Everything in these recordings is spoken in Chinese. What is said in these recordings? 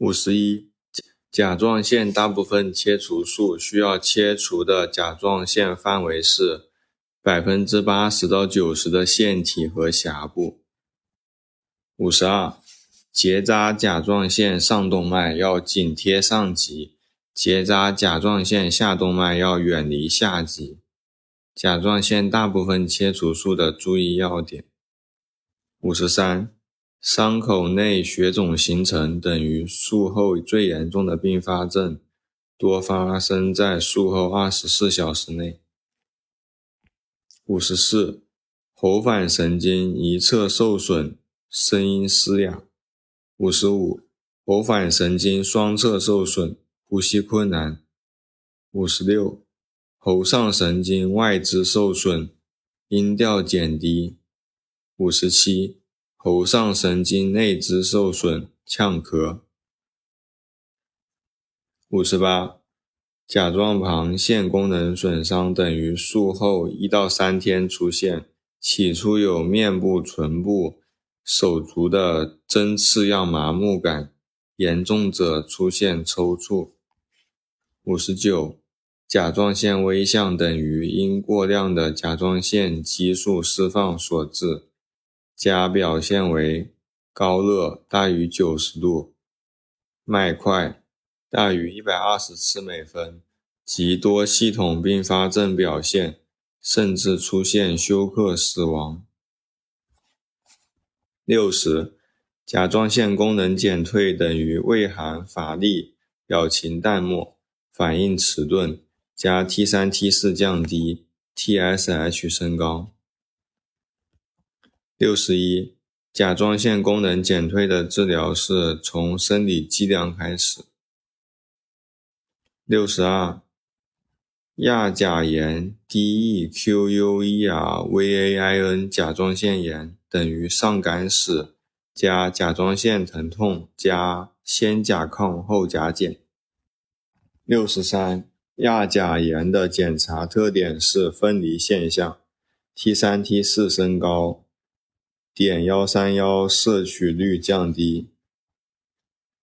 五十一，甲状腺大部分切除术需要切除的甲状腺范围是百分之八十到九十的腺体和峡部。五十二，结扎甲状腺上动脉要紧贴上棘，结扎甲状腺下动脉要远离下棘。甲状腺大部分切除术的注意要点。五十三。伤口内血肿形成等于术后最严重的并发症，多发生在术后二十四小时内。五十四，喉返神经一侧受损，声音嘶哑。五十五，喉返神经双侧受损，呼吸困难。五十六，喉上神经外支受损，音调减低。五十七。喉上神经内支受损，呛咳。五十八，甲状旁腺功能损伤等于术后一到三天出现，起初有面部、唇部、手足的针刺样麻木感，严重者出现抽搐。五十九，甲状腺微象等于因过量的甲状腺激素释放所致。加表现为高热大于九十度，脉快大于一百二十次每分，极多系统并发症表现，甚至出现休克死亡。六十，甲状腺功能减退等于畏寒乏力、表情淡漠、反应迟钝，加 T 三 T 四降低，TSH 升高。六十一，甲状腺功能减退的治疗是从生理剂量开始。六十二，亚甲炎 （DEQUERVAIN） 甲状腺炎等于上感史加甲状腺疼痛加先甲亢后甲减。六十三，亚甲炎的检查特点是分离现象，T 三 T 四升高。碘幺三幺摄取率降低。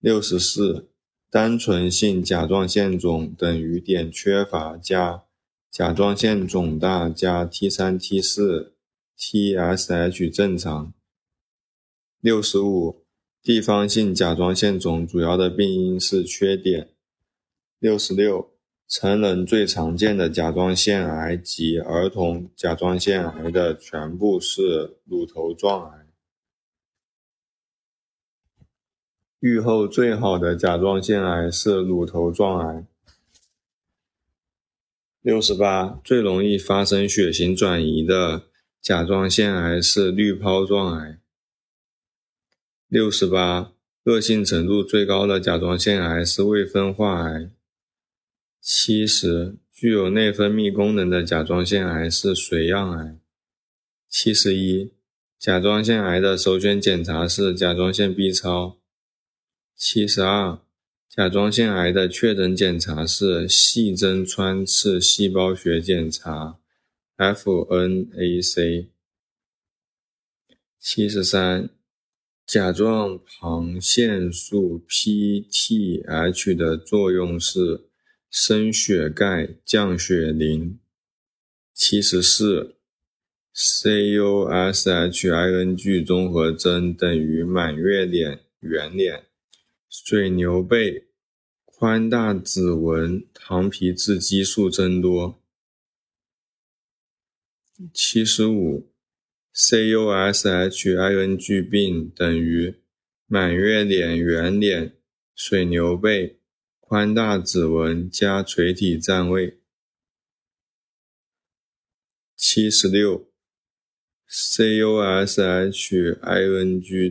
六十四，单纯性甲状腺肿等于碘缺乏加甲状腺肿大加 T 三 T 四 TSH 正常。六十五，地方性甲状腺肿主要的病因是缺碘。六十六。成人最常见的甲状腺癌及儿童甲状腺癌的全部是乳头状癌。预后最好的甲状腺癌是乳头状癌。六十八，最容易发生血型转移的甲状腺癌是滤泡状癌。六十八，恶性程度最高的甲状腺癌是未分化癌。七十，具有内分泌功能的甲状腺癌是髓样癌。七十一，甲状腺癌的首选检查是甲状腺 B 超。七十二，甲状腺癌的确诊检查是细针穿刺细胞学检查 （FNAC）。七十三，甲状旁腺素 （PTH） 的作用是。升血钙、降血磷。七十四，CUSHING 综合征等于满月脸、圆脸、水牛背、宽大指纹、糖皮质激素增多。七十五，CUSHING 病等于满月脸、圆脸、水牛背。宽大指纹加垂体占位。七十六，CUSHING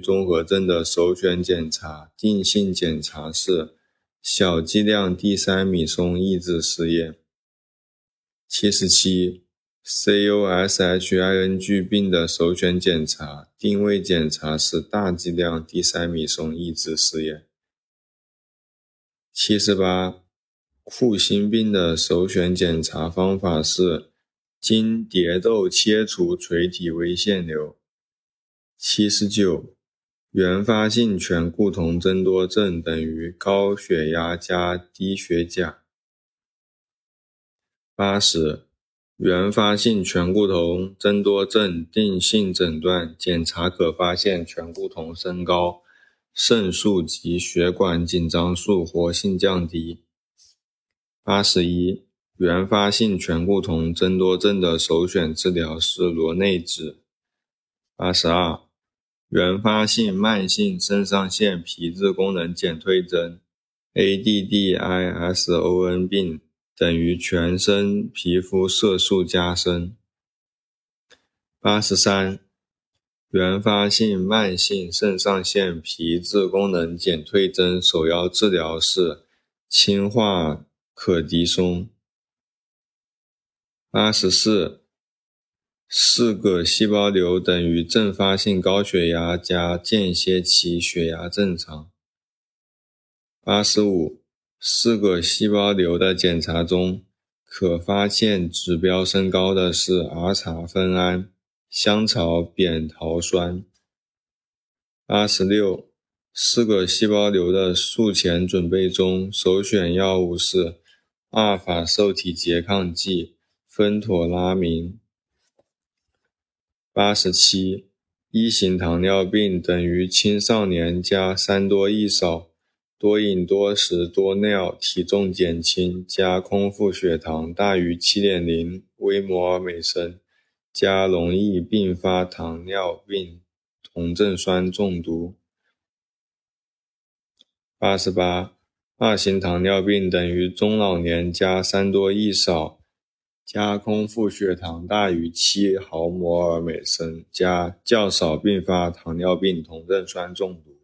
综合症的首选检查、定性检查是小剂量第三米松抑制试验。七十七，CUSHING 病的首选检查、定位检查是大剂量第三米松抑制试验。七十八，库欣病的首选检查方法是经蝶窦切除垂体微腺瘤。七十九，原发性醛固酮增多症等于高血压加低血钾。八十，原发性醛固酮增多症定性诊断检查可发现醛固酮升高，肾素及血管紧张素活性降低。八十一，原发性醛固酮增多症的首选治疗是螺内酯。八十二。原发性慢性肾上腺皮质功能减退症 （ADDISON 病）等于全身皮肤色素加深。八十三，原发性慢性肾上腺皮质功能减退症首要治疗是氢化可的松。八十四。四个细胞瘤等于阵发性高血压加间歇期血压正常。八十五，四个细胞瘤的检查中，可发现指标升高的是儿茶酚胺、香草扁桃酸。八十六，四个细胞瘤的术前准备中，首选药物是阿尔法受体拮抗剂芬妥拉明。八十七，一型糖尿病等于青少年加三多一少，多饮多食多尿，体重减轻加空腹血糖大于七点零微摩尔每升，加容易并发糖尿病酮症酸中毒。八十八，二型糖尿病等于中老年加三多一少。加空腹血糖大于七毫摩尔每升，加较少并发糖尿病酮症酸中毒。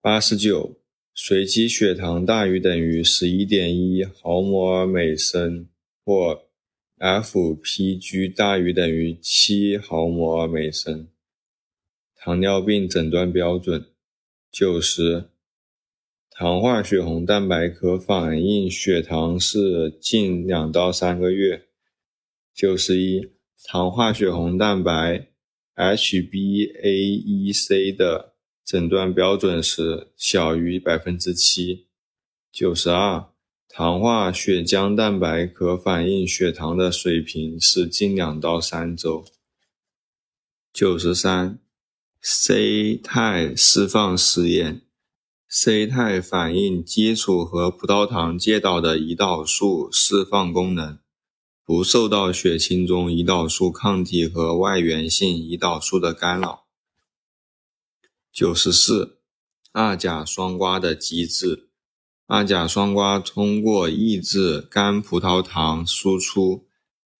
八十九，随机血糖大于等于十一点一毫摩尔每升，或 FPG 大于等于七毫摩尔每升。糖尿病诊断标准。九十。糖化血红蛋白可反映血糖是近两到三个月。九十一，糖化血红蛋白 （HbA1c） 的诊断标准是小于百分之七。九十二，糖化血浆蛋白可反映血糖的水平是近两到三周。九十三，C 肽释放实验。C 肽反映基础和葡萄糖介导的胰岛素释放功能，不受到血清中胰岛素抗体和外源性胰岛素的干扰。九十四，二甲双胍的机制。二甲双胍通过抑制肝葡萄糖输出，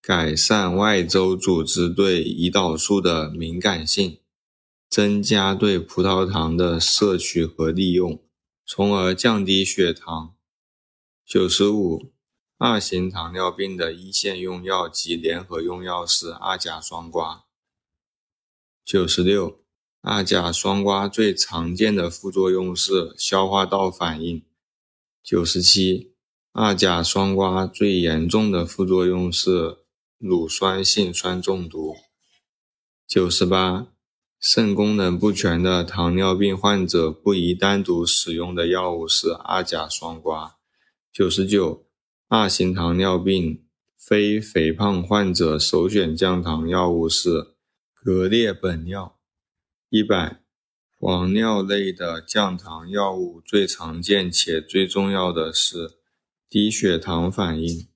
改善外周组织对胰岛素的敏感性。增加对葡萄糖的摄取和利用，从而降低血糖。九十五，二型糖尿病的一线用药及联合用药是二甲双胍。九十六，二甲双胍最常见的副作用是消化道反应。九十七，二甲双胍最严重的副作用是乳酸性酸中毒。九十八。肾功能不全的糖尿病患者不宜单独使用的药物是二甲双胍。九十九，二型糖尿病非肥胖患者首选降糖药物是格列本脲。一百，黄尿类的降糖药物最常见且最重要的是低血糖反应。